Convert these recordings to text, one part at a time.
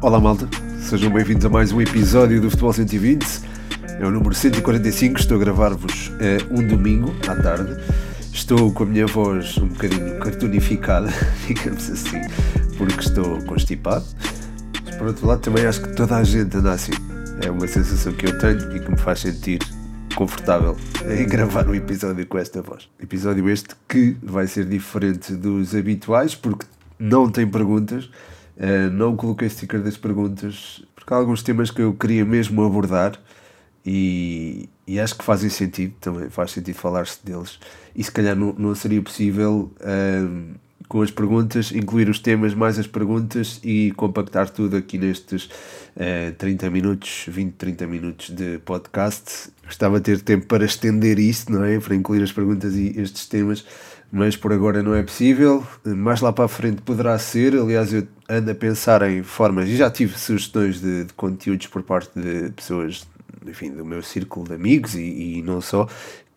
Olá malta, sejam bem-vindos a mais um episódio do Futebol 120. É o número 145, estou a gravar-vos uh, um domingo à tarde. Estou com a minha voz um bocadinho cartonificada, digamos assim, porque estou constipado. Mas por outro lado também acho que toda a gente anda assim. É uma sensação que eu tenho e que me faz sentir confortável em gravar um episódio com esta voz. Episódio este que vai ser diferente dos habituais porque não tem perguntas Uh, não coloquei sticker das perguntas porque há alguns temas que eu queria mesmo abordar e, e acho que fazem sentido, também faz sentido falar-se deles. E se calhar não, não seria possível uh, com as perguntas incluir os temas mais as perguntas e compactar tudo aqui nestes uh, 30 minutos, 20, 30 minutos de podcast. Gostava de ter tempo para estender isto, não é? Para incluir as perguntas e estes temas mas por agora não é possível. Mais lá para a frente poderá ser. Aliás, eu ando a pensar em formas e já tive sugestões de, de conteúdos por parte de pessoas enfim, do meu círculo de amigos e, e não só,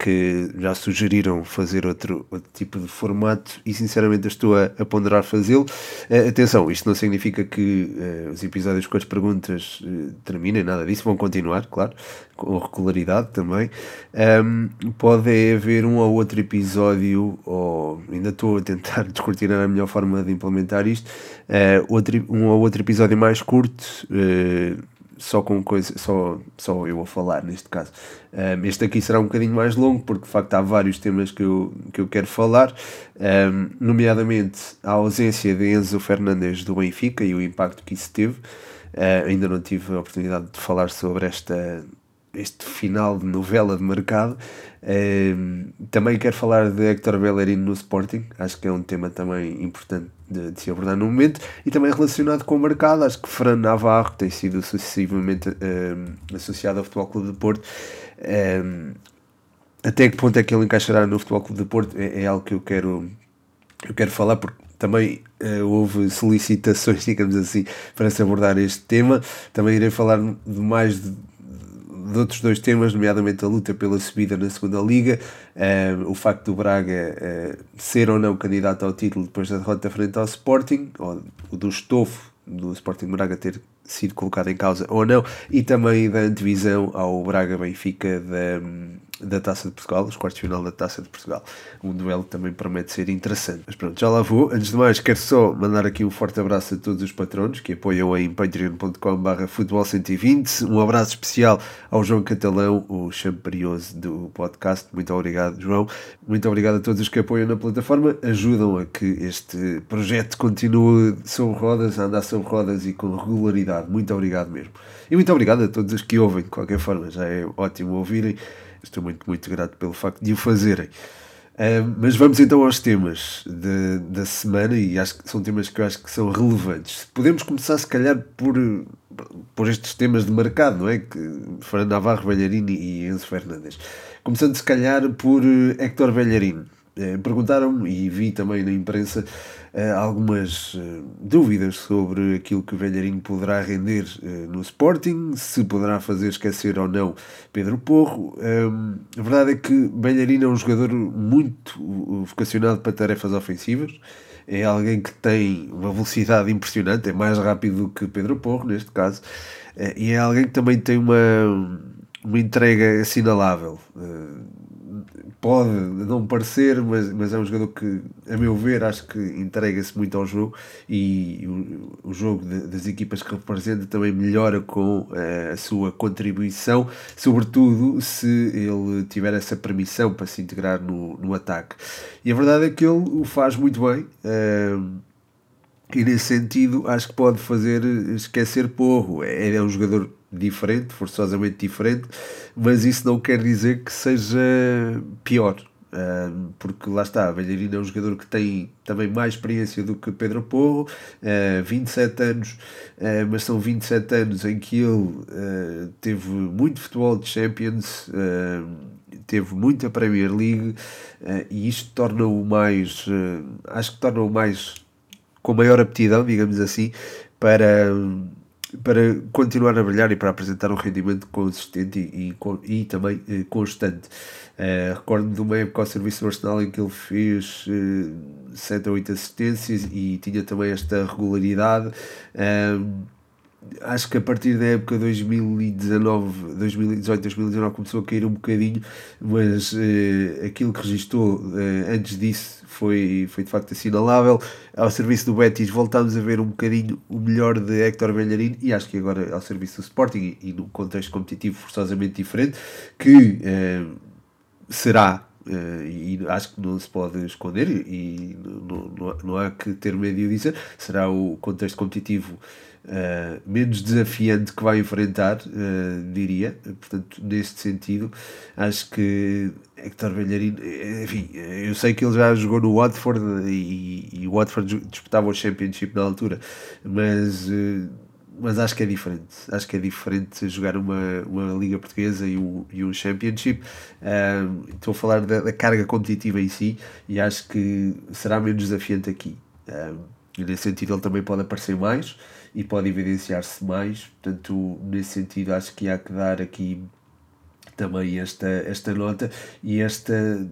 que já sugeriram fazer outro, outro tipo de formato e sinceramente estou a, a ponderar fazê-lo. Uh, atenção, isto não significa que uh, os episódios com as perguntas uh, terminem, nada disso, vão continuar, claro, com regularidade também. Um, pode haver um ou outro episódio, ou ainda estou a tentar descortinar a melhor forma de implementar isto, outro, um ou outro episódio mais curto só com coisa, só, só eu a falar neste caso. Um, este aqui será um bocadinho mais longo, porque de facto há vários temas que eu, que eu quero falar, um, nomeadamente a ausência de Enzo Fernandes do Benfica e o impacto que isso teve. Uh, ainda não tive a oportunidade de falar sobre esta, este final de novela de mercado. Uh, também quero falar de Hector Bellerin no Sporting, acho que é um tema também importante de, de, se abordar no momento, e também relacionado com o mercado, acho que Fran Navarro tem sido sucessivamente uh, associado ao Futebol Clube de Porto. Uh, até que ponto é que ele encaixará no Futebol Clube de Porto é, é algo que eu quero, eu quero falar, porque também uh, houve solicitações, digamos assim, para se abordar este tema. Também irei falar de mais de, de outros dois temas, nomeadamente a luta pela subida na segunda liga, uh, o facto do Braga uh, ser ou não candidato ao título depois da derrota frente ao Sporting, ou do estofo do Sporting Braga ter sido colocado em causa ou não, e também da antevisão ao Braga Benfica da da Taça de Portugal, os quartos de final da Taça de Portugal. Um duelo também promete ser interessante. Mas pronto, já lá vou. Antes de mais, quero só mandar aqui um forte abraço a todos os patronos que apoiam em patreon.com.br futebol 120. Um abraço especial ao João Catalão, o champerioso do podcast. Muito obrigado, João. Muito obrigado a todos os que apoiam na plataforma. Ajudam a que este projeto continue sobre rodas, a andar sobre rodas e com regularidade. Muito obrigado mesmo. E muito obrigado a todos os que ouvem, de qualquer forma. Já é ótimo ouvirem. Estou muito, muito grato pelo facto de o fazerem. Uh, mas vamos então aos temas de, da semana e acho que são temas que eu acho que são relevantes. Podemos começar, se calhar, por, por estes temas de mercado, não é? Que Fernando Navarro, Belharini e Enzo Fernandes. Começando, se calhar, por Héctor Belharini. Uh, Perguntaram-me, e vi também na imprensa, uh, algumas uh, dúvidas sobre aquilo que o Velharinho poderá render no Sporting, se poderá fazer esquecer ou não Pedro Porro. A verdade é que Belharino é um jogador muito vocacionado para tarefas ofensivas. É alguém que tem uma velocidade impressionante, é mais rápido do que Pedro Porro, neste caso, e é alguém que também tem uma, uma entrega assinalável pode não parecer, mas, mas é um jogador que, a meu ver, acho que entrega-se muito ao jogo e o, o jogo de, das equipas que representa também melhora com uh, a sua contribuição, sobretudo se ele tiver essa permissão para se integrar no, no ataque. E a verdade é que ele o faz muito bem. Uh, e nesse sentido acho que pode fazer esquecer Porro. É, é um jogador diferente, forçosamente diferente, mas isso não quer dizer que seja pior. Porque lá está, a Belharina é um jogador que tem também mais experiência do que Pedro Porro, uh, 27 anos, uh, mas são 27 anos em que ele uh, teve muito futebol de Champions, teve muita Premier League e isto torna-o mais, acho que torna-o mais com maior aptidão, digamos assim, para para continuar a brilhar e para apresentar um rendimento consistente e, e, e também eh, constante. Uh, Recordo-me de uma época ao serviço do Arsenal em que ele fez uh, 7 ou 8 assistências e tinha também esta regularidade. Uh, acho que a partir da época 2019, 2018, 2019 começou a cair um bocadinho, mas eh, aquilo que registou eh, antes disso foi, foi de facto assinalável. Ao serviço do Betis voltámos a ver um bocadinho o melhor de Héctor Bellerin e acho que agora ao serviço do Sporting e, e num contexto competitivo forçosamente diferente, que eh, será Uh, e acho que não se pode esconder e não, não, não há que ter medo de dizer, será o contexto competitivo uh, menos desafiante que vai enfrentar, uh, diria. Portanto, neste sentido, acho que Hector Bellerin, enfim, eu sei que ele já jogou no Watford e, e o Watford disputava o Championship na altura, mas. Mas acho que é diferente. Acho que é diferente jogar uma, uma Liga Portuguesa e um, e um Championship. Um, estou a falar da, da, carga competitiva em si e acho que será menos desafiante aqui. Um, nesse sentido, ele também pode aparecer mais e pode evidenciar-se mais. Portanto, nesse sentido, acho que há que dar aqui também esta, esta nota e esta.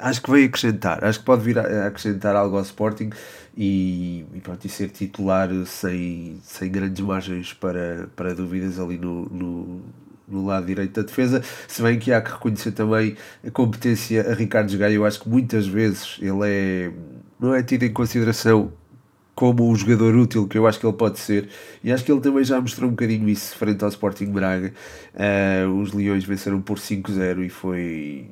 Acho que veio acrescentar, acho que pode vir a acrescentar algo ao Sporting e, e, pronto, e ser titular sem, sem grandes margens para, para dúvidas ali no, no, no lado direito da defesa, se bem que há que reconhecer também a competência a Ricardo Gaia, eu acho que muitas vezes ele é, não é tido em consideração como o jogador útil que eu acho que ele pode ser, e acho que ele também já mostrou um bocadinho isso frente ao Sporting Braga. Uh, os Leões venceram por 5-0 e foi.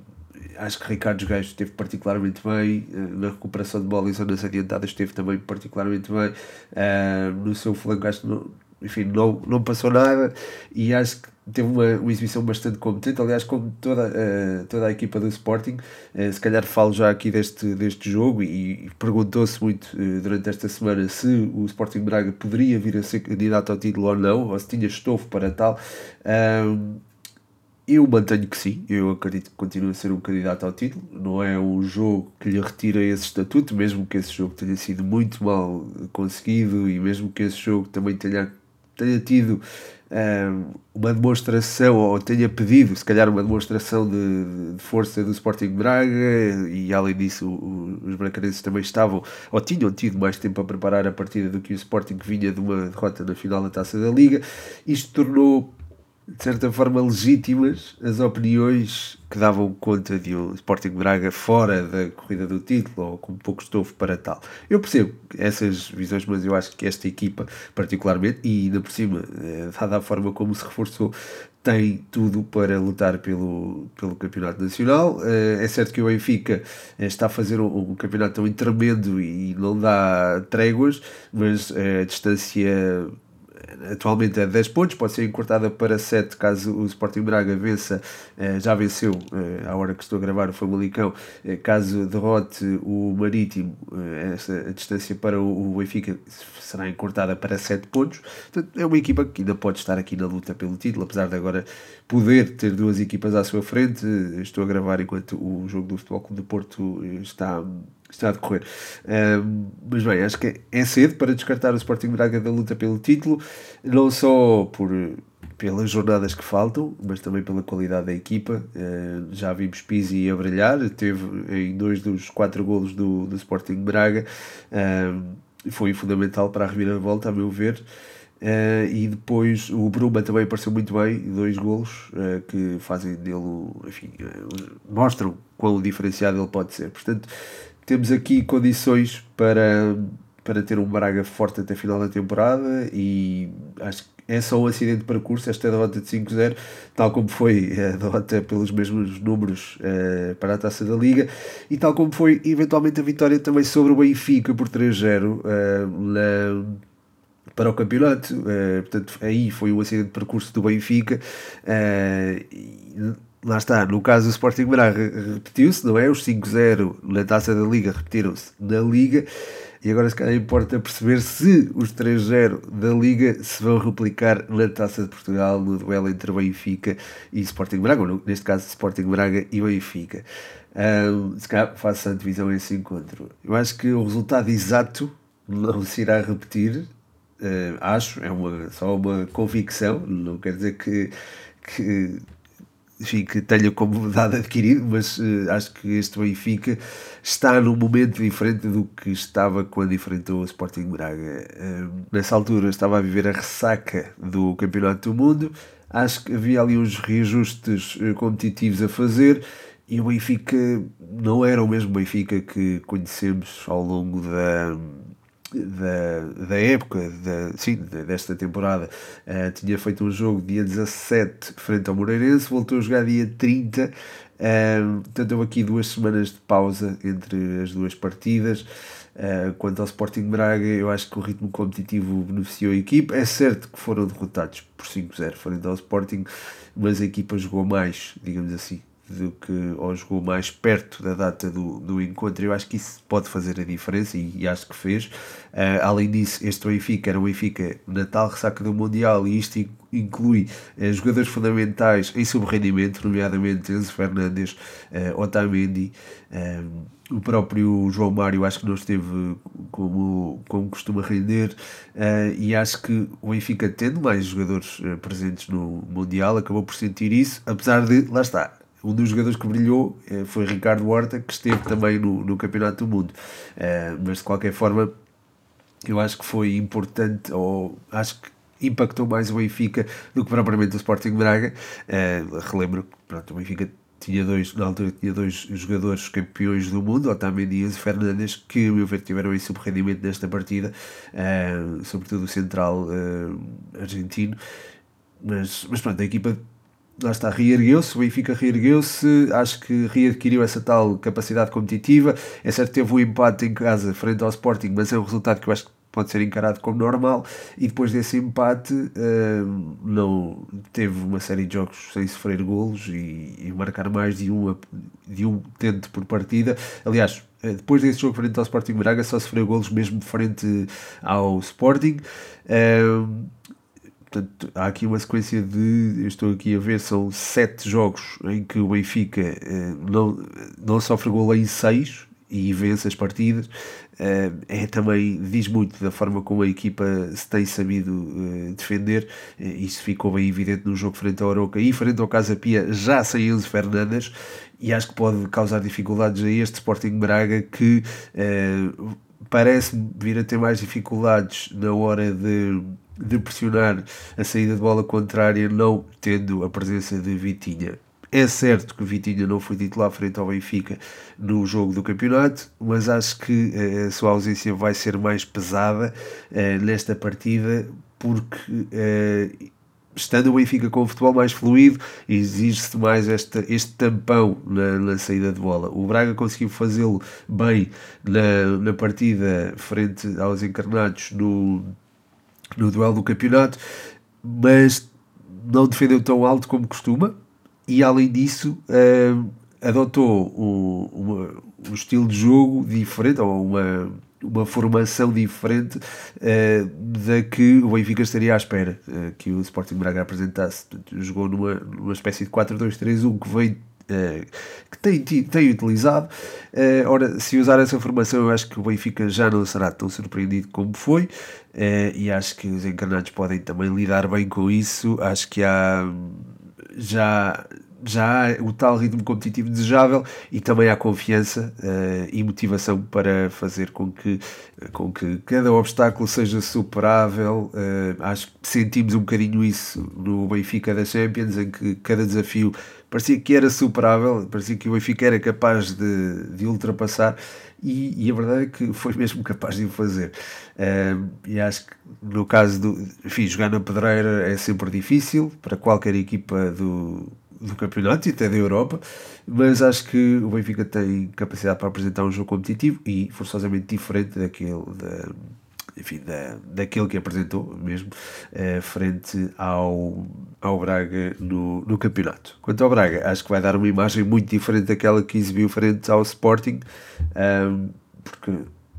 Acho que Ricardo Gajo esteve particularmente bem, uh, na recuperação de bola e zonas adiantadas esteve também particularmente bem. Uh, no seu flanco, acho que não, enfim, não, não passou nada e acho que teve uma, uma exibição bastante competente, aliás, como toda, uh, toda a equipa do Sporting. Uh, se calhar falo já aqui deste, deste jogo e, e perguntou-se muito uh, durante esta semana se o Sporting Braga poderia vir a ser candidato ao título ou não, ou se tinha estofo para tal. Eu mantenho que sim, eu acredito que continua a ser um candidato ao título. Não é um jogo que lhe retira esse estatuto, mesmo que esse jogo tenha sido muito mal conseguido e mesmo que esse jogo também tenha tenha tido um, uma demonstração, ou tenha pedido, se calhar, uma demonstração de, de força do Sporting Braga, e além disso, o, os bracarenses também estavam, ou tinham tido mais tempo a preparar a partida do que o Sporting que vinha de uma derrota na final da taça da Liga. Isto tornou de certa forma legítimas as opiniões que davam conta de um Sporting Braga fora da corrida do título ou com pouco estofo para tal. Eu percebo essas visões, mas eu acho que esta equipa, particularmente, e ainda por cima, eh, dada a forma como se reforçou, tem tudo para lutar pelo, pelo Campeonato Nacional. Eh, é certo que o Benfica eh, está a fazer um, um campeonato tão tremendo e não dá tréguas, mas a distância atualmente é 10 pontos, pode ser encurtada para 7 caso o Sporting Braga vença, eh, já venceu eh, à hora que estou a gravar o Famalicão, eh, caso derrote o Marítimo, essa a distância para o Benfica será encurtada para 7 pontos. Portanto, é uma equipa que ainda pode estar aqui na luta pelo título, apesar de agora poder ter duas equipas à sua frente. Estou a gravar enquanto o jogo do Futebol Clube de Porto está está a decorrer. Um, mas bem, acho que é cedo para descartar o Sporting Braga da luta pelo título, não só por pelas jornadas que faltam, mas também pela qualidade da equipa. Uh, já vimos Pizzi a brilhar, teve em dois dos quatro golos do, do Sporting Braga, uh, foi fundamental para a reviravolta, a meu ver. Uh, e depois o Bruma também apareceu muito bem, dois golos uh, que fazem dele, enfim, uh, mostram quão diferenciado ele pode ser. Portanto, temos aqui condições para, para ter um Braga forte até a final da temporada e acho que é só um acidente de percurso, esta derrota de 5-0, tal como foi a derrota pelos mesmos números uh, para a Taça da Liga, e tal como foi eventualmente a vitória também sobre o Benfica por 3-0 uh, na para o campeonato, uh, portanto aí foi um acidente de percurso do Benfica, uh, lá está, no caso do Sporting Braga repetiu-se, não é? Os 5-0 na taça da Liga repetiram-se na Liga. E agora se calhar importa perceber se os 3-0 da Liga se vão replicar na Taça de Portugal, no duelo entre Benfica e Sporting Braga, ou neste caso Sporting Braga e Benfica. Um, se calhar faço a divisão esse encontro. Eu acho que o resultado exato não se irá repetir, acho, é uma, só uma convicção, não quer dizer que, que enfim, que tenha como dado adquirido, mas uh, acho que este Benfica está num momento diferente do que estava quando enfrentou o Sporting Braga. Uh, nessa altura estava a viver a ressaca do Campeonato do Mundo, acho que havia ali uns reajustes uh, competitivos a fazer e o Benfica não era o mesmo Benfica que conhecemos ao longo da da, da época, da, sim, desta temporada, uh, tinha feito um jogo dia 17 frente ao Moreirense, voltou a jogar dia 30, uh, eh, portanto houve aqui duas semanas de pausa entre as duas partidas. Uh, quanto ao Sporting Braga, eu acho que o ritmo competitivo beneficiou a equipa. É certo que foram derrotados por 5-0 frente ao Sporting, mas a equipa jogou mais, digamos assim do que ou jogou mais perto da data do, do encontro. Eu acho que isso pode fazer a diferença e, e acho que fez. Uh, além disso, este Benfica era um Benfica na tal ressaca do Mundial e isto inclui uh, jogadores fundamentais em subrendimento, nomeadamente Enzo Fernandes, uh, Otamendi, o próprio João Mário acho que não esteve como, como costuma render uh, e acho que o Benfica tendo mais jogadores uh, presentes no Mundial acabou por sentir isso, apesar de, lá está, um dos jogadores que brilhou eh, foi Ricardo Horta, que esteve também no, no Campeonato do Mundo. Uh, mas de qualquer forma, eu acho que foi importante, ou acho que impactou mais o Benfica do que propriamente o Sporting Braga. Uh, relembro que pronto, o Benfica tinha dois, na altura tinha dois jogadores campeões do mundo, Otamendi e Fernandes, que, a meu ver, tiveram em subrendimento nesta partida, sobretudo o central argentino. Mas, mas pronto, a equipa lá está, reergueu-se, o Benfica reergueu-se, acho que readquiriu essa tal capacidade competitiva. É certo que teve um empate em casa frente ao Sporting, mas é um resultado que eu acho que pode ser encarado como normal. E depois desse empate, uh, não teve uma série de jogos sem sofrer golos e, e, marcar mais de um, de um tento por partida. Aliás, eh, depois desse jogo frente ao Sporting Braga, só sofreu golos mesmo frente ao Sporting. Uh, Portanto, há aqui uma sequência de. Eu estou aqui a ver, são sete jogos em que o Benfica eh, não, não sofre gol em seis e vence as partidas. Eh, é também diz muito da forma como a equipa se tem sabido eh, defender. isso ficou bem evidente no jogo frente ao Oroca e frente ao Casa Pia, já sem Enzo Fernandes. E acho que pode causar dificuldades a este Sporting Braga que parece vir a ter mais dificuldades na hora de de pressionar a saída de bola contrária, não tendo a presença de Vitinha. É certo que Vitinha não foi titular frente ao Benfica no jogo do campeonato, mas acho que eh, a sua ausência vai ser mais pesada uh, nesta partida, porque uh, estando o Benfica com o futebol mais fluido, exige-se mais esta, este tampão na, na, saída de bola. O Braga conseguiu fazê-lo bem na, na partida frente aos encarnados no no duelo do campeonato, mas não defendeu tão alto como costuma e além disso uh, adotou um, uma, um estilo de jogo diferente ou uma, uma formação diferente uh, da que o Benfica estaria à espera uh, que o Sporting Braga apresentasse. Jogou numa, numa espécie de 4-2-3-1 que Uh, que tem, tem utilizado. Uh, ora, se usar essa formação, eu acho que o Benfica já não será tão surpreendido como foi, uh, e acho que os encarnados podem também lidar bem com isso. Acho que há já, já há o tal ritmo competitivo desejável e também há confiança e motivação para fazer com que, com que cada obstáculo seja superável. acho que sentimos um bocadinho isso no Benfica da Champions, em que cada desafio parecia que era superável, parecia que o Benfica era capaz de, de ultrapassar e, e, a verdade é que foi mesmo capaz de o fazer. Uh, e acho que no caso do. Enfim, jogar na pedreira é sempre difícil para qualquer equipa do, do campeonato e até da Europa, mas acho que o Benfica tem capacidade para apresentar um jogo competitivo e forçosamente diferente daquele da enfim, da, daquele que apresentou mesmo eh, frente ao, ao Braga no, no campeonato. Quanto ao Braga, acho que vai dar uma imagem muito diferente daquela que exibiu frente ao Sporting, um, porque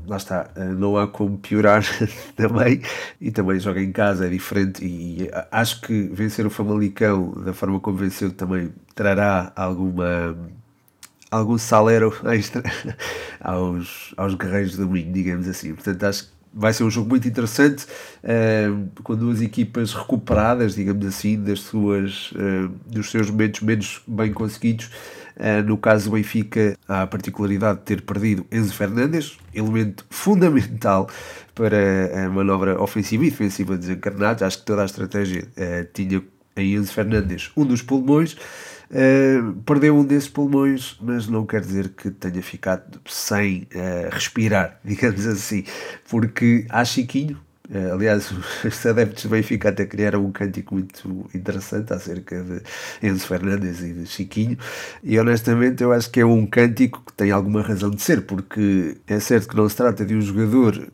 lá está, eh, não há como piorar também, e também joga em casa, é diferente, e acho que vencer o Famalicão da forma como venceu também trará alguma algum salero extra aos, aos guerreiros do Minho, digamos assim. Portanto, acho que vai ser um jogo muito interessante, uh, com duas equipas recuperadas, digamos assim, das suas, uh, dos seus momentos menos bem conseguidos. Uh, no caso do Benfica, há a particularidade de ter perdido Enzo Fernandes, elemento fundamental para a manobra ofensiva e defensiva desencarnados. Acho que toda a estratégia tinha em Enzo Fernandes um dos pulmões. Uh, perdeu um desses pulmões, mas não quer dizer que tenha ficado sem uh, respirar, digamos assim, porque há Chiquinho. Uh, aliás, os adeptos do Benfica até criaram um cântico muito interessante acerca de Enzo Fernandes e de Chiquinho, e honestamente eu acho que é um cântico que tem alguma razão de ser, porque é certo que não se trata de um jogador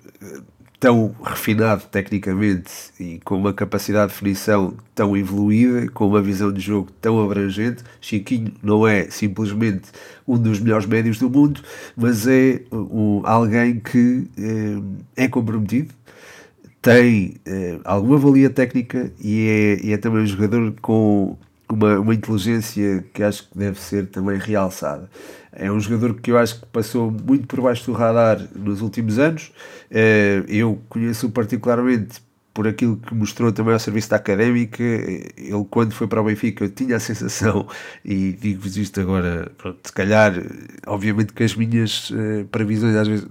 tão refinado tecnicamente e com uma capacidade de definição tão evoluída, com uma visão de jogo tão abrangente. Chiquinho não é simplesmente um dos melhores médios do mundo, mas é um, alguém que é, é comprometido, tem é, alguma valia técnica e é, e é também um jogador com uma, uma inteligência que acho que deve ser também realçada. É um jogador que eu acho que passou muito por baixo do radar nos últimos anos. Eh, eu conheço particularmente por aquilo que mostrou também ao serviço da académica. Ele, quando foi para o Benfica, tinha a sensação, e digo-vos isto agora, pronto, se calhar, obviamente que as minhas uh, previsões às vezes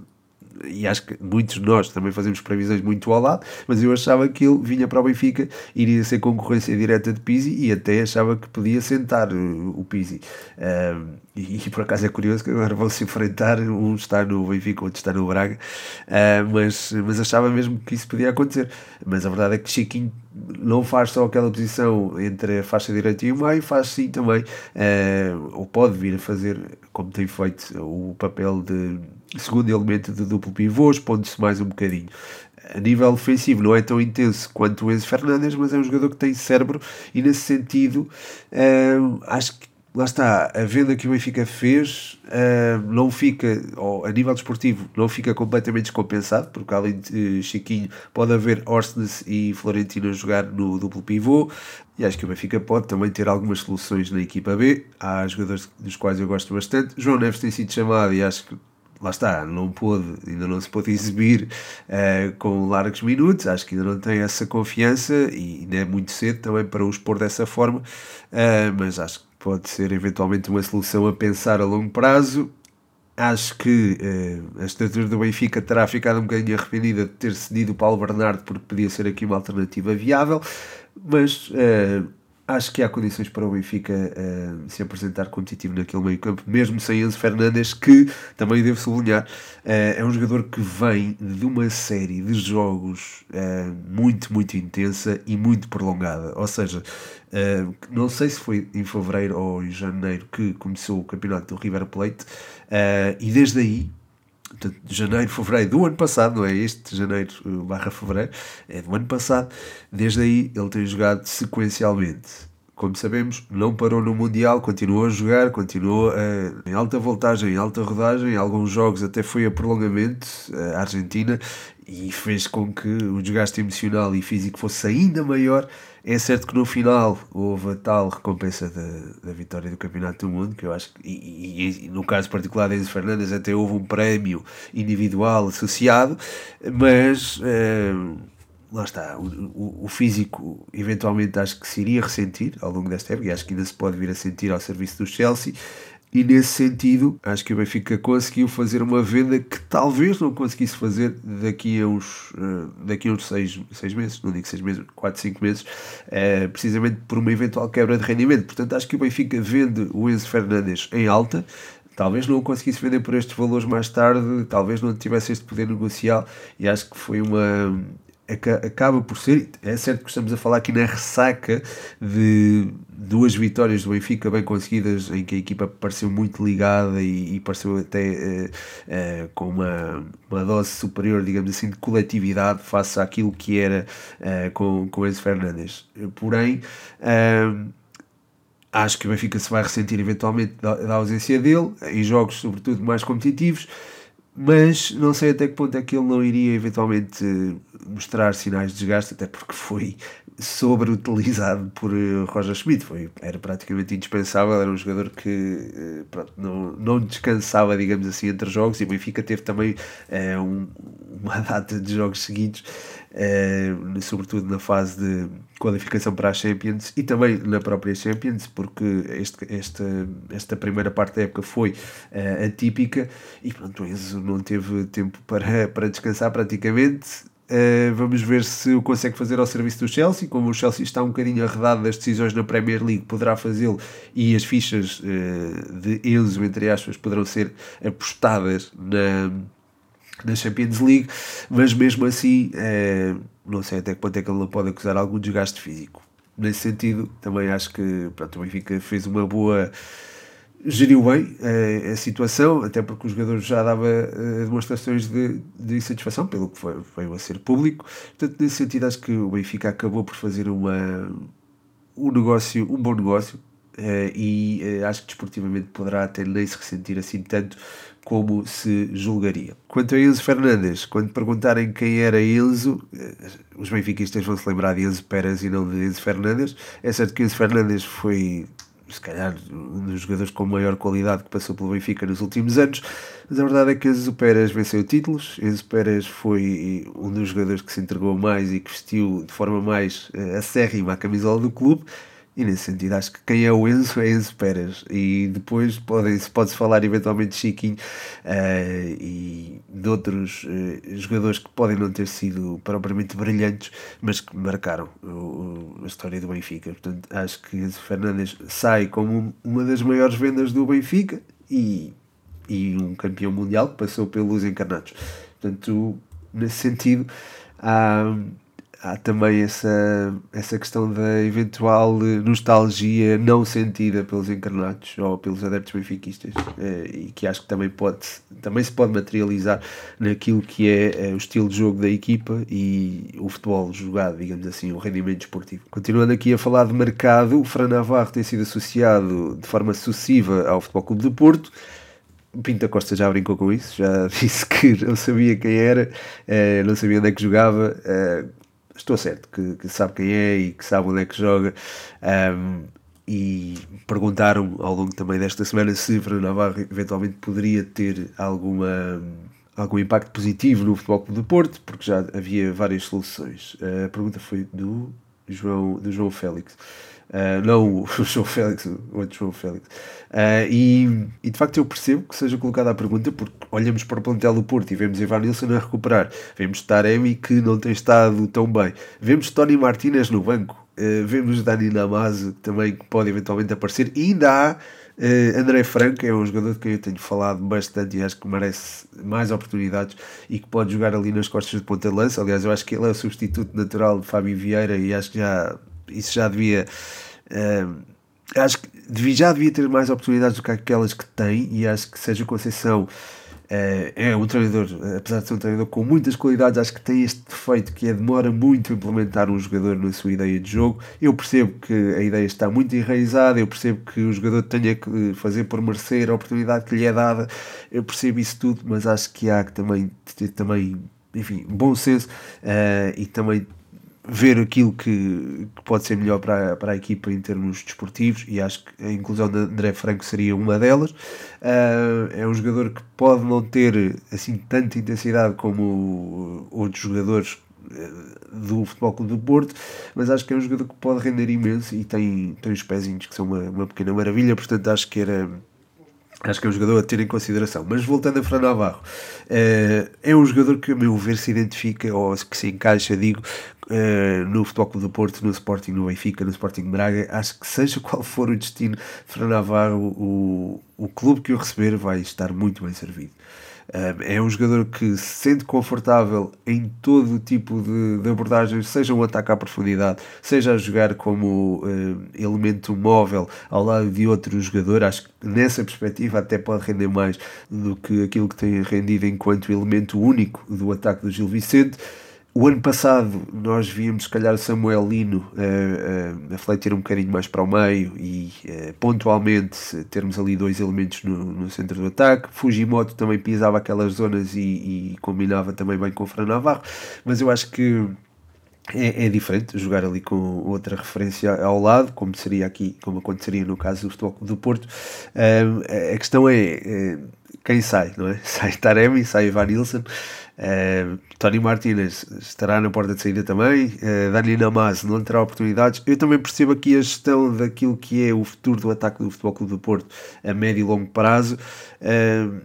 e acho que muitos de nós também fazemos previsões muito ao lado, mas eu achava que ele vinha para o Benfica, iria ser concorrência direta de Pizzi e até achava que podia sentar o Pizzi. Um, e, e, por acaso é curioso que agora vão se enfrentar, um está no Benfica, outro está no Braga, uh, mas, mas achava mesmo que isso podia acontecer. Mas a verdade é que Chiquinho não faz só aquela posição entre a faixa direita e o meio, faz sim também, uh, ou pode vir a fazer, como tem feito, o papel de segundo elemento de duplo pivô, expondo-se mais um bocadinho. A nível ofensivo não é tão intenso quanto o Enzo Fernandes, mas é um jogador que tem cérebro e nesse sentido uh, acho que lá está, a venda que o Benfica fez uh, não fica, ou, a nível desportivo, não fica completamente descompensado, porque além de Chiquinho pode haver Orsnes e Florentino a jogar no duplo pivô, e acho que o Benfica pode também ter algumas soluções na equipa B. Há jogadores dos quais eu gosto bastante. João Neves tem sido chamado e acho que lá está, não pôde, ainda não se pôde exibir uh, com largos minutos, acho que ainda não tem essa confiança e ainda é muito cedo também para o expor dessa forma, uh, mas acho que pode ser eventualmente uma solução a pensar a longo prazo. Acho que uh, a estrutura do Benfica terá ficado um bocadinho arrependida de ter cedido o Paulo Bernardo porque podia ser aqui uma alternativa viável, mas acho que há condições para o Benfica uh, se apresentar competitivo naquele meio campo, mesmo sem Enzo Fernandes, que também devo sublinhar, uh, é um jogador que vem de uma série de jogos uh, muito, muito intensa e muito prolongada. Ou seja, não sei se foi em fevereiro ou em janeiro que começou o campeonato do River Plate, e desde aí de janeiro, fevereiro do ano passado, não é este janeiro barra fevereiro, é do ano passado, desde aí ele tem jogado sequencialmente. Como sabemos, não parou no Mundial, continuou a jogar, continuou uh, em alta voltagem, em alta rodagem, em alguns jogos até foi a prolongamento, a Argentina, e fez com que o desgaste emocional e físico fosse ainda maior é certo que no final houve a tal recompensa da, da vitória do Campeonato do Mundo, que eu acho que, e, e, e no caso particular de Enzo Fernandes, até houve um prémio individual associado, mas eh, lá está, o, o, o, físico eventualmente acho que se iria ressentir ao longo desta época, e acho que ainda se pode vir a sentir ao serviço do Chelsea, e nesse sentido, acho que o Benfica conseguiu fazer uma venda que talvez não conseguisse fazer daqui a uns, uh, daqui a uns seis, seis meses, não digo seis meses, quatro, cinco meses, uh, precisamente por uma eventual quebra de rendimento. Portanto, acho que o Benfica vende o Enzo Fernandes em alta, talvez não o conseguisse vender por estes valores mais tarde, talvez não tivesse este poder negocial, e acho que foi uma, acaba por ser, é certo que estamos a falar aqui na ressaca de duas vitórias do Benfica bem conseguidas, em que a equipa pareceu muito ligada e, e pareceu até uh, uh, com uma, uma dose superior, digamos assim, de coletividade face àquilo que era uh, com, com Enzo Fernandes. Porém, acho que o Benfica se vai ressentir eventualmente da, da ausência dele, em jogos sobretudo mais competitivos, mas não sei até que ponto é que ele não iria eventualmente mostrar sinais de desgaste, até porque foi sobreutilizado por eh, Roger Schmidt, foi, era praticamente indispensável, era um jogador que eh, pronto, não, não descansava, digamos assim, entre jogos, e o Benfica teve também é, um, um uma data de jogos seguidos, uh, sobretudo na fase de qualificação para a Champions e também na própria Champions, porque este, esta, esta primeira parte da época foi uh, atípica e pronto, o Enzo não teve tempo para, para descansar praticamente. Uh, vamos ver se o consegue fazer ao serviço do Chelsea. Como o Chelsea está um bocadinho arredado das decisões na Premier League, poderá fazê-lo e as fichas uh, de Enzo, entre aspas, poderão ser apostadas na, na Champions League. Mas mesmo assim, uh, não sei até que ponto é que ele não pode acusar algum desgaste físico. Nesse sentido, também acho que pronto, o Benfica fez uma boa geriu bem a, a, situação, até porque o jogador já dava uh, demonstrações de, de insatisfação, pelo que foi, veio a ser público. Portanto, nesse sentido, acho que o Benfica acabou por fazer uma, um negócio, um bom negócio, uh, e uh, acho que desportivamente poderá até nem se ressentir assim tanto como se julgaria. Quanto a Enzo Fernandes, quando perguntarem quem era Enzo, os benfiquistas vão se lembrar de Enzo Pérez e não de Enzo Fernandes. É certo que Enzo Fernandes foi se calhar um dos jogadores com maior qualidade que passou pelo Benfica nos últimos anos, mas a verdade é que Enzo Pérez venceu títulos, Enzo Pérez foi um dos jogadores que se entregou mais e que vestiu de forma mais uh, acérrima a camisola do clube, e nesse sentido, acho que quem é o Enzo é Enzo Pérez. E depois pode-se pode falar eventualmente de Chiquinho uh, e de outros uh, jogadores que podem não ter sido propriamente brilhantes, mas que marcaram o, a história do Benfica. Portanto, acho que Enzo Fernandes sai como uma das maiores vendas do Benfica e, e um campeão mundial que passou pelos encarnados. Portanto, nesse sentido, há há também essa, essa questão da eventual nostalgia não sentida pelos encarnados ou pelos adeptos benfiquistas eh, e que acho que também, pode, também se pode materializar naquilo que é eh, o estilo de jogo da equipa e o futebol jogado, digamos assim, o rendimento esportivo. Continuando aqui a falar de mercado, o Fran Navarro tem sido associado de forma sucessiva ao Futebol Clube do Porto. Pinta Costa já brincou com isso, já disse que não sabia quem era, eh, não sabia onde é que jogava, estou certo que, que, sabe quem é e que sabe onde é que joga. Um, e perguntaram ao longo também desta semana se Fernando Navarro eventualmente poderia ter alguma, algum impacto positivo no Futebol do Porto, porque já havia várias soluções. A pergunta foi do João, do João Félix. Uh, não o João Félix, o outro João Félix. Uh, e, e, de facto eu percebo que seja colocada a pergunta, porque olhamos para o plantel do Porto e vemos Ivan Nilsson a recuperar, vemos Taremi que não tem estado tão bem, vemos Tony Martinez no banco, uh, vemos Dani Namazo também que pode eventualmente aparecer, e ainda há Uh, André Franco é um jogador de quem eu tenho falado bastante e acho que merece mais oportunidades e que pode jogar ali nas costas de ponta de lança. Aliás, eu acho que ele é o substituto natural de Fábio Vieira e acho que já isso já devia. Uh, acho que devia, já devia ter mais oportunidades do que aquelas que tem, e acho que Sérgio Conceição uh, é um treinador, apesar de ser um treinador com muitas qualidades, acho que tem este defeito que é demora muito a implementar um jogador na sua ideia de jogo. Eu percebo que a ideia está muito enraizada, eu percebo que o jogador tenha que fazer por merecer a oportunidade que lhe é dada, eu percebo isso tudo, mas acho que há que também ter também, enfim, bom senso uh, e também ver aquilo que, que, pode ser melhor para, para a equipa em termos desportivos e acho que a inclusão de André Franco seria uma delas. Uh, é um jogador que pode não ter assim tanta intensidade como outros jogadores eh, do Futebol Clube do Porto, mas acho que é um jogador que pode render imenso e tem, tem os pezinhos que são uma, uma pequena maravilha, portanto acho que era Acho que é um jogador a ter em consideração. Mas voltando a Fran Navarro, uh, é um jogador que, a meu ver, se identifica ou que se encaixa, digo, uh, no Futebol Clube do Porto, no Sporting, no Benfica, no Sporting Braga. Acho que, seja qual for o destino de Fran Navarro, o, o clube que o receber vai estar muito bem servido. É um jogador que se sente confortável em todo tipo de, de abordagens, seja um ataque à profundidade, seja a jogar como uh, elemento móvel ao lado de outro jogador. Acho que nessa perspectiva até pode render mais do que aquilo que tem rendido enquanto elemento único do ataque do Gil Vicente. O ano passado nós víamos, se calhar, Samuel Lino uh, uh, a fletir um bocadinho mais para o meio e uh, pontualmente termos ali dois elementos no, no, centro do ataque. Fujimoto também pisava aquelas zonas e, e combinava também bem com o Fran Navarro, mas eu acho que é, é, diferente jogar ali com outra referência ao lado, como seria aqui, como aconteceria no caso do Futebol do Porto. a questão é quem sai, não é? Sai Taremi, sai Ivan Nilsson, uh, Tony Martinez estará na porta de saída também, uh, Dani Namaz não terá oportunidades. Eu também percebo aqui a gestão daquilo que é o futuro do ataque do Futebol Clube do Porto a médio e longo prazo. Uh,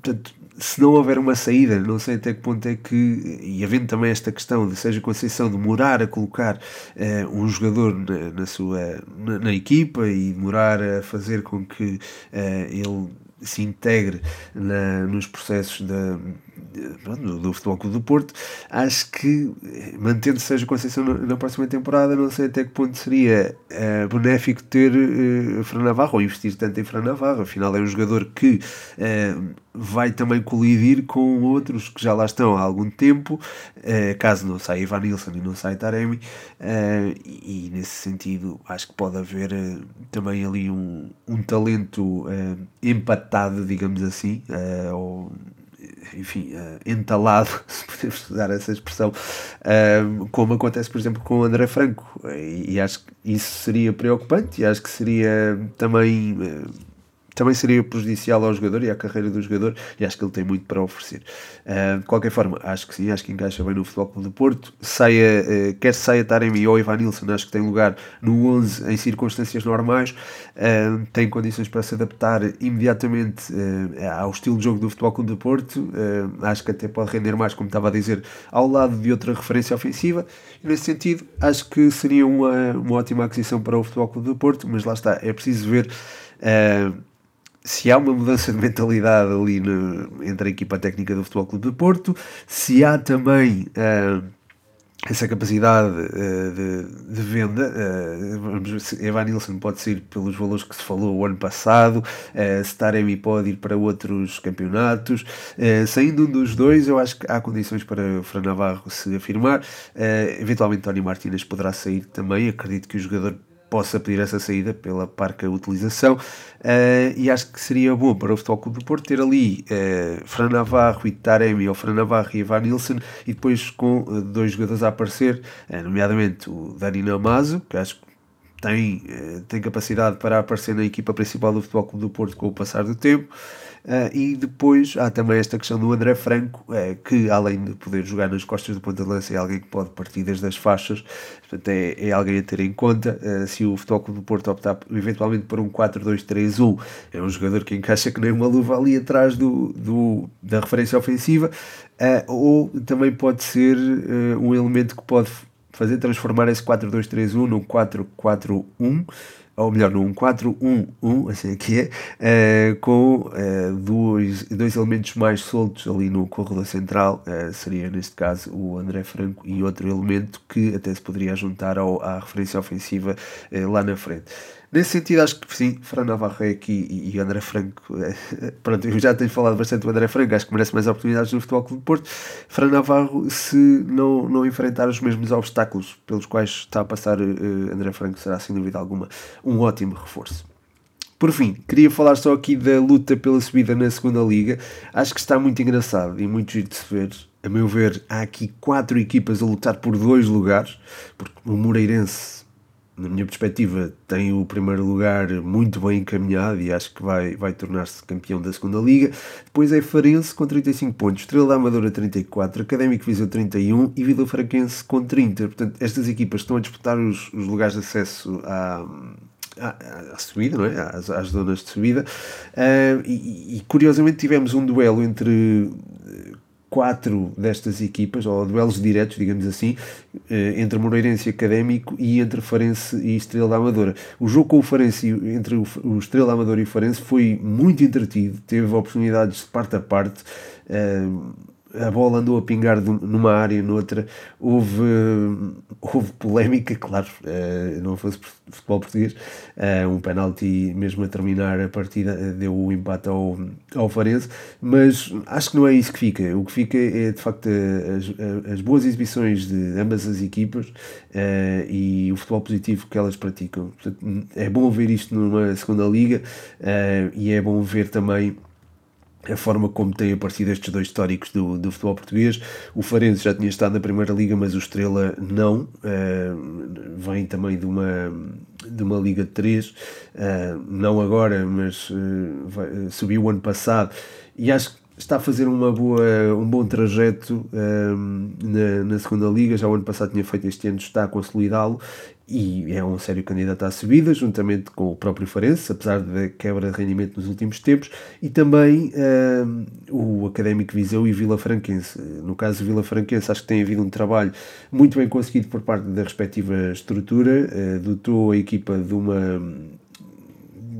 portanto, se não houver uma saída, não sei até que ponto é que, e havendo também esta questão de seja Conceição demorar a colocar uh, um jogador na, na sua na, na, equipa e demorar a fazer com que uh, ele se integre na, nos processos da, do, do Futebol Clube do Porto, acho que mantendo seja Conceição na, na, próxima temporada, não sei até que ponto seria uh, benéfico ter uh, Fran Navarro ou investir tanto em Fran Navarro, afinal é um jogador que uh, vai também colidir com outros que já lá estão há algum tempo, uh, caso não saia Ivan Nilsson e não saia Taremi, e, e, nesse sentido acho que pode haver também ali um, um talento empatado, digamos assim, ou enfim, entalado, se podemos usar essa expressão, como acontece, por exemplo, com o André Franco, e, e acho que isso seria preocupante, e acho que seria também também seria prejudicial ao jogador e à carreira do jogador e acho que ele tem muito para oferecer. Uh, de qualquer forma, acho que sim, acho que encaixa bem no Futebol Clube do Porto. Saia, uh, quer saia Taremi ou Ivanilson, acho que tem lugar no 11 em circunstâncias normais, uh, tem condições para se adaptar imediatamente ao estilo de jogo do Futebol Clube do Porto. acho que até pode render mais, como estava a dizer, ao lado de outra referência ofensiva. E nesse sentido, acho que seria uma, uma ótima aquisição para o Futebol Clube do Porto, mas lá está, é preciso ver. Uh, se há uma mudança de mentalidade ali no, entre a equipa técnica do Futebol Clube de Porto, se há também uh, essa capacidade uh, de, de, venda, uh, se Evan Nilsson pode sair pelos valores que se falou o ano passado, uh, Staremi pode ir para outros campeonatos, uh, saindo um dos dois, eu acho que há condições para o Fran Navarro se afirmar, eventualmente Tony Martínez poderá sair também, acredito que o jogador possa pedir essa saída pela parca utilização. Uh, e acho que seria bom para o Futebol Clube do Porto ter ali uh, Fran Navarro e Taremi ou Fran Navarro e Ivan Nilsson e depois com uh, dois jogadores a aparecer, nomeadamente o Dani Namazo, que acho que tem, tem capacidade para aparecer na equipa principal do Futebol Clube do Porto com o passar do tempo Uh, e depois há também esta questão do André Franco, uh, que além de poder jogar nas costas do ponta de lança, é alguém que pode partir desde as faixas, portanto é, é alguém a ter em conta. Uh, se o Futebol do Porto optar eventualmente por um 4-2-3-1, é um jogador que encaixa que nem uma luva ali atrás do, do da referência ofensiva, eh, ou também pode ser um elemento que pode fazer transformar esse 4-2-3-1 num 4-4-1 ou melhor, num 4-1-1, assim aqui é, uh, com uh, dois, dois elementos mais soltos ali no corredor central, uh, seria neste caso o André Franco e outro elemento que até se poderia juntar ao, à referência ofensiva lá na frente. Nesse sentido, acho que sim, Fran Navarro é aqui e, e André Franco. É, pronto, eu já tenho falado bastante do André Franco, acho que merece mais oportunidades no Futebol Clube de Porto. Fran Navarro, se não, não enfrentar os mesmos obstáculos pelos quais está a passar uh, André Franco, será sem dúvida alguma um ótimo reforço. Por fim, queria falar só aqui da luta pela subida na segunda Liga. Acho que está muito engraçado e muito giro de se ver. A meu ver, há aqui quatro equipas a lutar por dois lugares, porque o Moreirense na minha perspectiva, tem o primeiro lugar muito bem encaminhado e acho que vai, vai tornar-se campeão da segunda Liga. Depois é Farense com 35 pontos, Estrela da Amadora 34, Académico Viseu 31 e Vila Fraquense com 30. Portanto, estas equipas estão a disputar os, os lugares de acesso à, à, à subida, não é? às, às zonas de subida. Uh, e, e, curiosamente tivemos um duelo entre quatro destas equipas, ou duelos diretos, digamos assim, eh, entre Moreirense Académico e entre Farense e Estrela Amadora. O jogo com o Farense, entre o Estrela Amadora e o Farense, foi muito entretido, teve oportunidades de parte a parte. Eh, a bola andou a pingar numa área, noutra. Houve, houve polémica, claro, uh, não fosse futebol português. Uh, um penalti, mesmo a terminar a partida, eh, deu o empate ao, ao Farense. Mas acho que não é isso que fica. O que fica é, de facto, as, as boas exibições de ambas as equipas e o futebol positivo que elas praticam. Portanto, é bom ver isto numa segunda liga e é bom ver também a forma como têm aparecido estes dois históricos do, do futebol português. O Farense já tinha estado na Primeira Liga, mas o Estrela não. Uh, vem também de uma, de uma Liga de 3, uh, não agora, mas uh, vai, subiu o ano passado. E acho que está a fazer uma boa, um bom trajeto um, na, na segunda liga, já o ano passado tinha feito este ano, está a consolidá-lo e é um sério candidato à subida, juntamente com o próprio Farense, apesar da quebra de rendimento nos últimos tempos, e também um, o Académico Viseu e Vila Franquense. No caso Vila Franquense, acho que tem havido um trabalho muito bem conseguido por parte da respectiva estrutura, uh, dotou a equipa de uma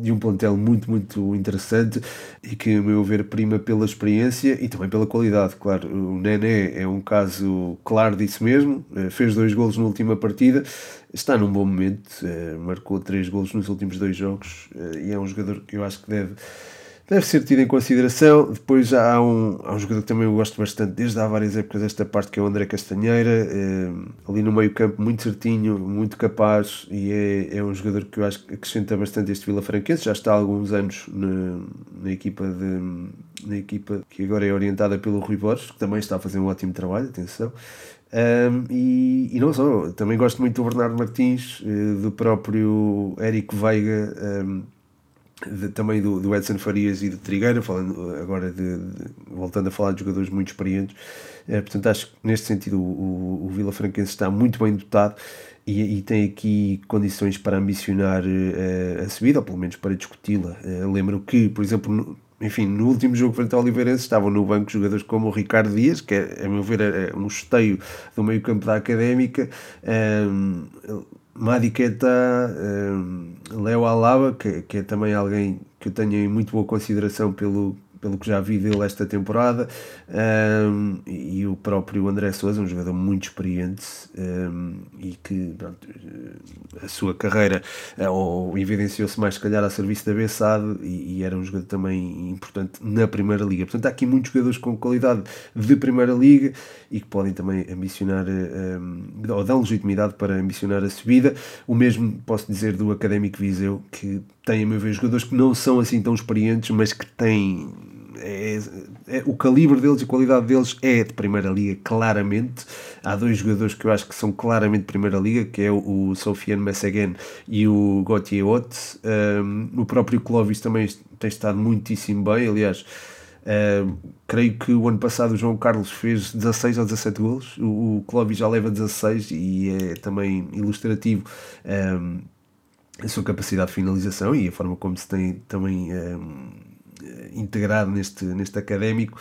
de um plantel muito, muito interessante e que, a meu ver, prima pela experiência e também pela qualidade. Claro, o Nené é um caso claro disso mesmo, eh, fez dois golos na última partida, está num bom momento, eh, marcou três golos nos últimos dois jogos. Eh, e é um jogador que eu acho que deve deve ser tido em consideração. Depois há um, há um jogador que também eu gosto bastante, desde há várias épocas, desta parte, que é o André Castanheira, é, ali no meio campo, muito certinho, muito capaz, e é, é um jogador que eu acho que acrescenta bastante este Vila Franquense, já está há alguns anos na, na equipa de na equipa que agora é orientada pelo Rui Borges, que também está a fazer um ótimo trabalho, atenção. Um, e, e, não só, também gosto muito do Bernardo Martins, eh, do próprio Érico Veiga, um, de, também do, do Edson Farias e do Trigueira, falando agora de, de, voltando a falar de jogadores muito experientes. É, portanto, acho que neste sentido o, o, o Vila Franquense está muito bem dotado e, e tem aqui condições para ambicionar uh, a subida, ou pelo menos para discuti-la. Uh, lembro que, por exemplo, no, enfim, no último jogo frente ao Oliveirense estavam no banco jogadores como o Ricardo Dias, que é, a meu ver, é um esteio do meio campo da Académica. Um, Madiketa, um, Leo Alaba, que, que é também alguém que eu tenho em muito boa consideração pelo, pelo que já vi dele esta temporada, um, e o próprio André Souza, um jogador muito experiente um, e que pronto, a sua carreira ou evidenciou-se mais, se calhar, a serviço da Bessade e, e, era um jogador também importante na Primeira Liga. Portanto, há aqui muitos jogadores com qualidade de Primeira Liga e que podem também ambicionar um, ou dão legitimidade para ambicionar a subida. O mesmo posso dizer do Académico Viseu, que tem, a meu ver, jogadores que não são assim tão experientes, mas que têm é, é, o calibre deles e a qualidade deles é de Primeira Liga, claramente. Há dois jogadores que eu acho que são claramente de Primeira Liga, que é o, o Sofiane Messegen e o Gauthier Ott. Um, o próprio Clovis também tem estado muitíssimo bem, aliás. Uh, creio que o ano passado o João Carlos fez 16 ou 17 golos, o, o Clóvis já leva 16 e é também ilustrativo um, a sua capacidade de finalização e a forma como se tem também um, integrado neste, neste académico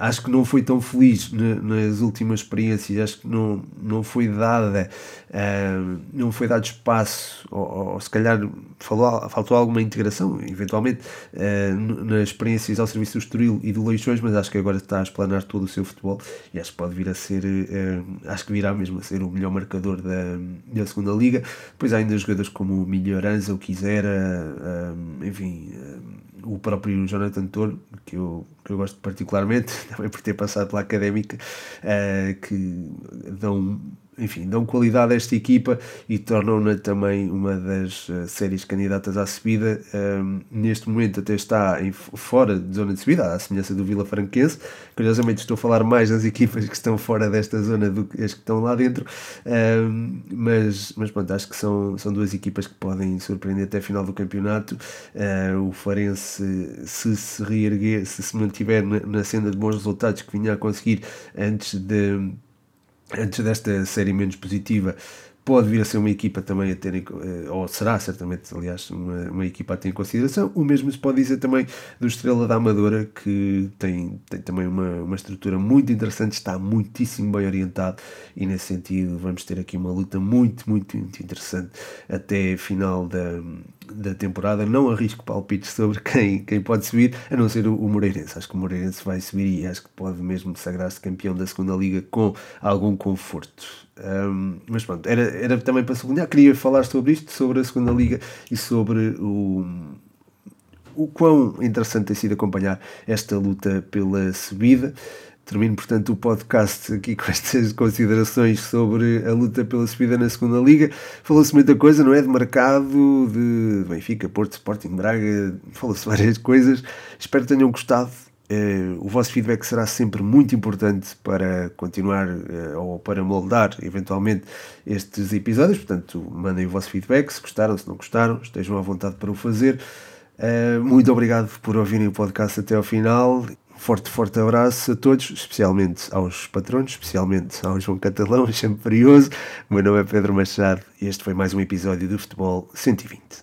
acho que não foi tão feliz nas últimas experiências, acho que não, não foi dada, uh, não foi dado espaço, ou, ou, se calhar falou, faltou alguma integração, eventualmente, uh, nas experiências ao serviço do Estoril e do Leixões, mas acho que agora está a explanar todo o seu futebol e acho que pode vir a ser, acho que virá mesmo a ser o melhor marcador da, da segunda liga. Depois há ainda jogadores como o Milhoranza, o Quisera, enfim o próprio Jonathan Toro, que eu, que eu gosto particularmente, também por ter passado pela académica, uh, que dão enfim, dão qualidade a esta equipa e tornam-na também uma das uh, séries candidatas à subida. Um, neste momento até está em, fora de zona de subida, à semelhança do Vila Franquense. Curiosamente estou a falar mais das equipas que estão fora desta zona do que as que estão lá dentro, um, mas, mas pronto, acho que são, são duas equipas que podem surpreender até a final do campeonato. Uh, o Farense, se se reerguer, se se mantiver na, na senda de bons resultados que vinha a conseguir antes de antes desta série menos positiva, pode vir a ser uma equipa também a ter, eh, ou será certamente, aliás, uma, uma equipa a ter em consideração. O mesmo se pode dizer também do Estrela da Amadora, que tem, tem também uma, uma estrutura muito interessante, está muitíssimo bem orientado e nesse sentido vamos ter aqui uma luta muito, muito, muito interessante até final da, da temporada. Não arrisco palpites sobre quem, quem pode subir, a não ser o, o Moreirense. Acho que o Moreirense vai subir e acho que pode mesmo sagrar-se campeão da segunda liga com algum conforto. Um, mas pronto, era, era também para sublinhar, queria falar sobre isto, sobre a segunda liga e sobre o, o quão interessante tem sido acompanhar esta luta pela subida. Termino, portanto, o podcast aqui com estas considerações sobre a luta pela subida na segunda liga. Falou-se muita coisa, não é? De mercado, de Benfica, Porto, Sporting, Braga, falou-se várias coisas. Espero que tenham gostado Uh, o vosso feedback será sempre muito importante para continuar uh, ou para moldar eventualmente estes episódios. Portanto, mandem o vosso feedback se gostaram, se não gostaram, estejam à vontade para o fazer. Uh, muito obrigado por ouvirem o podcast até ao final. Forte, forte abraço a todos, especialmente aos patronos, especialmente ao João Catalão, sempre curioso. O meu nome é Pedro Machado e este foi mais um episódio do Futebol 120.